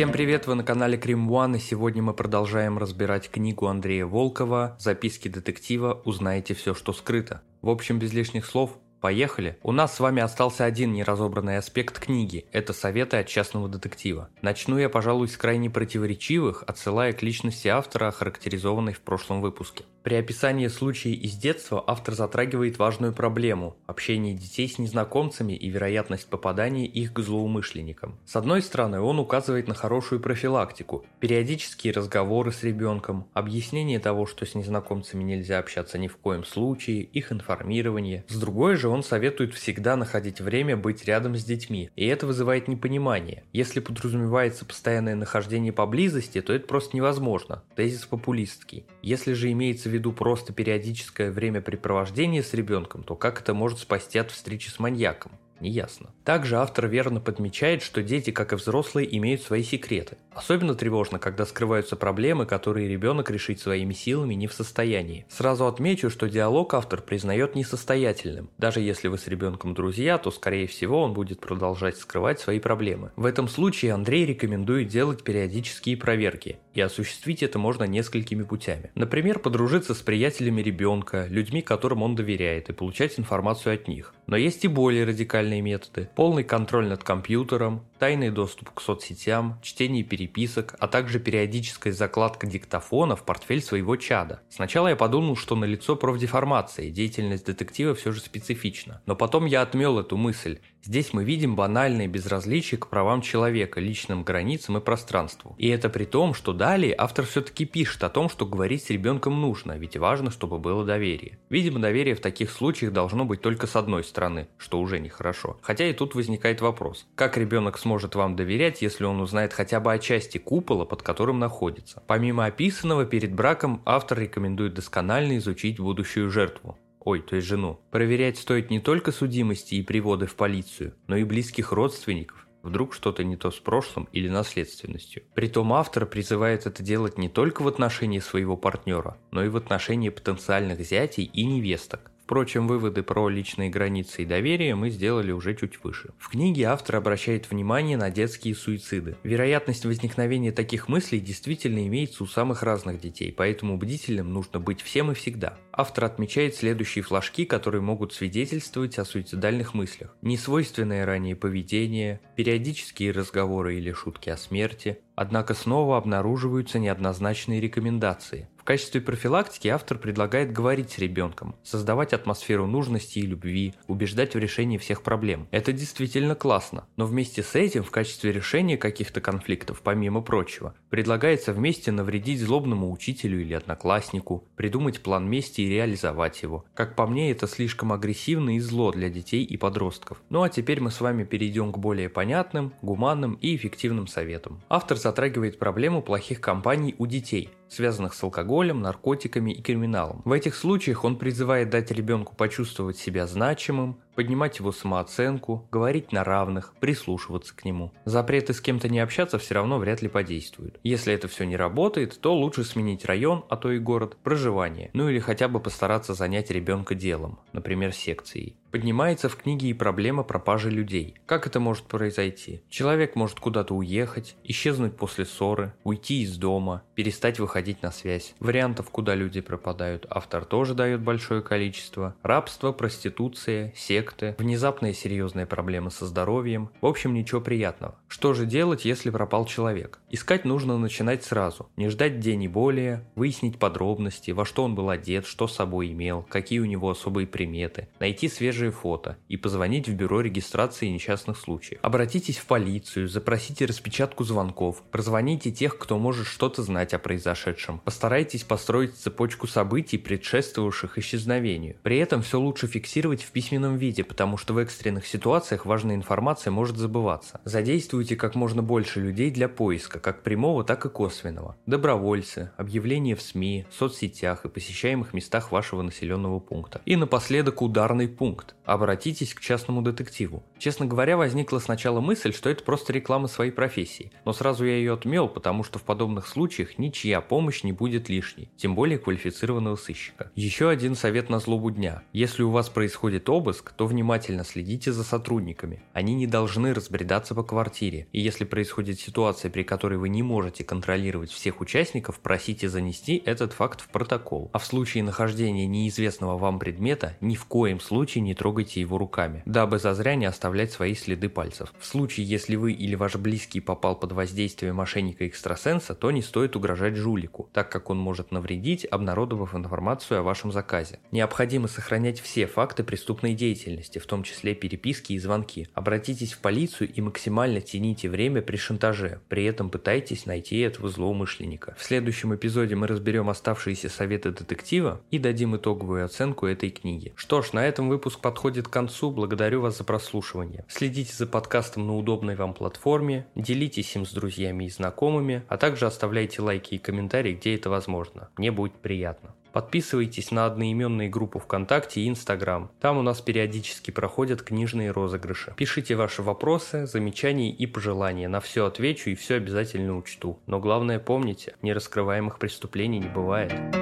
Всем привет, вы на канале Крим One, и сегодня мы продолжаем разбирать книгу Андрея Волкова «Записки детектива. Узнаете все, что скрыто». В общем, без лишних слов, Поехали! У нас с вами остался один неразобранный аспект книги – это советы от частного детектива. Начну я, пожалуй, с крайне противоречивых, отсылая к личности автора, охарактеризованной в прошлом выпуске. При описании случая из детства автор затрагивает важную проблему – общение детей с незнакомцами и вероятность попадания их к злоумышленникам. С одной стороны, он указывает на хорошую профилактику, периодические разговоры с ребенком, объяснение того, что с незнакомцами нельзя общаться ни в коем случае, их информирование. С другой же, он советует всегда находить время быть рядом с детьми, и это вызывает непонимание. Если подразумевается постоянное нахождение поблизости, то это просто невозможно. Тезис популистский. Если же имеется в виду просто периодическое времяпрепровождение с ребенком, то как это может спасти от встречи с маньяком? Неясно. Также автор верно подмечает, что дети, как и взрослые, имеют свои секреты. Особенно тревожно, когда скрываются проблемы, которые ребенок решить своими силами не в состоянии. Сразу отмечу, что диалог автор признает несостоятельным. Даже если вы с ребенком друзья, то скорее всего он будет продолжать скрывать свои проблемы. В этом случае Андрей рекомендует делать периодические проверки. И осуществить это можно несколькими путями. Например, подружиться с приятелями ребенка, людьми, которым он доверяет, и получать информацию от них. Но есть и более радикальные методы. Полный контроль над компьютером, тайный доступ к соцсетям, чтение переписок, а также периодическая закладка диктофона в портфель своего чада. Сначала я подумал, что на лицо профдеформация, деятельность детектива все же специфична. Но потом я отмел эту мысль. Здесь мы видим банальное безразличие к правам человека, личным границам и пространству. И это при том, что далее автор все-таки пишет о том, что говорить с ребенком нужно, ведь важно, чтобы было доверие. Видимо, доверие в таких случаях должно быть только с одной стороны, что уже нехорошо. Хотя и тут возникает вопрос, как ребенок сможет вам доверять, если он узнает хотя бы о части купола, под которым находится. Помимо описанного, перед браком автор рекомендует досконально изучить будущую жертву ой, то есть жену. Проверять стоит не только судимости и приводы в полицию, но и близких родственников. Вдруг что-то не то с прошлым или наследственностью. Притом автор призывает это делать не только в отношении своего партнера, но и в отношении потенциальных зятей и невесток. Впрочем, выводы про личные границы и доверие мы сделали уже чуть выше. В книге автор обращает внимание на детские суициды. Вероятность возникновения таких мыслей действительно имеется у самых разных детей, поэтому бдительным нужно быть всем и всегда. Автор отмечает следующие флажки, которые могут свидетельствовать о суицидальных мыслях. Несвойственное ранее поведение, периодические разговоры или шутки о смерти, однако снова обнаруживаются неоднозначные рекомендации. Качестве профилактики автор предлагает говорить с ребенком, создавать атмосферу нужности и любви, убеждать в решении всех проблем. Это действительно классно, но вместе с этим в качестве решения каких-то конфликтов, помимо прочего, предлагается вместе навредить злобному учителю или однокласснику, придумать план мести и реализовать его. Как по мне, это слишком агрессивно и зло для детей и подростков. Ну а теперь мы с вами перейдем к более понятным, гуманным и эффективным советам. Автор затрагивает проблему плохих компаний у детей, связанных с алкоголем, наркотиками и криминалом. В этих случаях он призывает дать ребенку почувствовать себя значимым, поднимать его самооценку, говорить на равных, прислушиваться к нему. Запреты с кем-то не общаться все равно вряд ли подействуют. Если это все не работает, то лучше сменить район, а то и город, проживание, ну или хотя бы постараться занять ребенка делом, например, секцией. Поднимается в книге и проблема пропажи людей. Как это может произойти? Человек может куда-то уехать, исчезнуть после ссоры, уйти из дома, перестать выходить на связь. Вариантов, куда люди пропадают, автор тоже дает большое количество. Рабство, проституция, секты, внезапные серьезные проблемы со здоровьем. В общем, ничего приятного. Что же делать, если пропал человек? Искать нужно начинать сразу. Не ждать день и более, выяснить подробности, во что он был одет, что с собой имел, какие у него особые приметы, найти свежие фото и позвонить в бюро регистрации несчастных случаев. Обратитесь в полицию, запросите распечатку звонков, прозвоните тех, кто может что-то знать о произошедшем. Постарайтесь построить цепочку событий, предшествовавших исчезновению. При этом все лучше фиксировать в письменном виде берегите, потому что в экстренных ситуациях важная информация может забываться. Задействуйте как можно больше людей для поиска, как прямого, так и косвенного. Добровольцы, объявления в СМИ, соцсетях и посещаемых местах вашего населенного пункта. И напоследок ударный пункт. Обратитесь к частному детективу. Честно говоря, возникла сначала мысль, что это просто реклама своей профессии, но сразу я ее отмел, потому что в подобных случаях ничья помощь не будет лишней, тем более квалифицированного сыщика. Еще один совет на злобу дня. Если у вас происходит обыск, то внимательно следите за сотрудниками. Они не должны разбредаться по квартире, и если происходит ситуация, при которой вы не можете контролировать всех участников, просите занести этот факт в протокол. А в случае нахождения неизвестного вам предмета, ни в коем случае не трогайте его руками, дабы зазря не оставлять свои следы пальцев. В случае, если вы или ваш близкий попал под воздействие мошенника-экстрасенса, то не стоит угрожать жулику, так как он может навредить, обнародовав информацию о вашем заказе. Необходимо сохранять все факты преступной деятельности, в том числе переписки и звонки. Обратитесь в полицию и максимально тяните время при шантаже, при этом пытайтесь найти этого злоумышленника. В следующем эпизоде мы разберем оставшиеся советы детектива и дадим итоговую оценку этой книги. Что ж, на этом выпуск подходит к концу. Благодарю вас за прослушивание. Следите за подкастом на удобной вам платформе, делитесь им с друзьями и знакомыми, а также оставляйте лайки и комментарии, где это возможно. Мне будет приятно. Подписывайтесь на одноименные группы ВКонтакте и Инстаграм. Там у нас периодически проходят книжные розыгрыши. Пишите ваши вопросы, замечания и пожелания. На все отвечу и все обязательно учту. Но главное помните, нераскрываемых преступлений не бывает.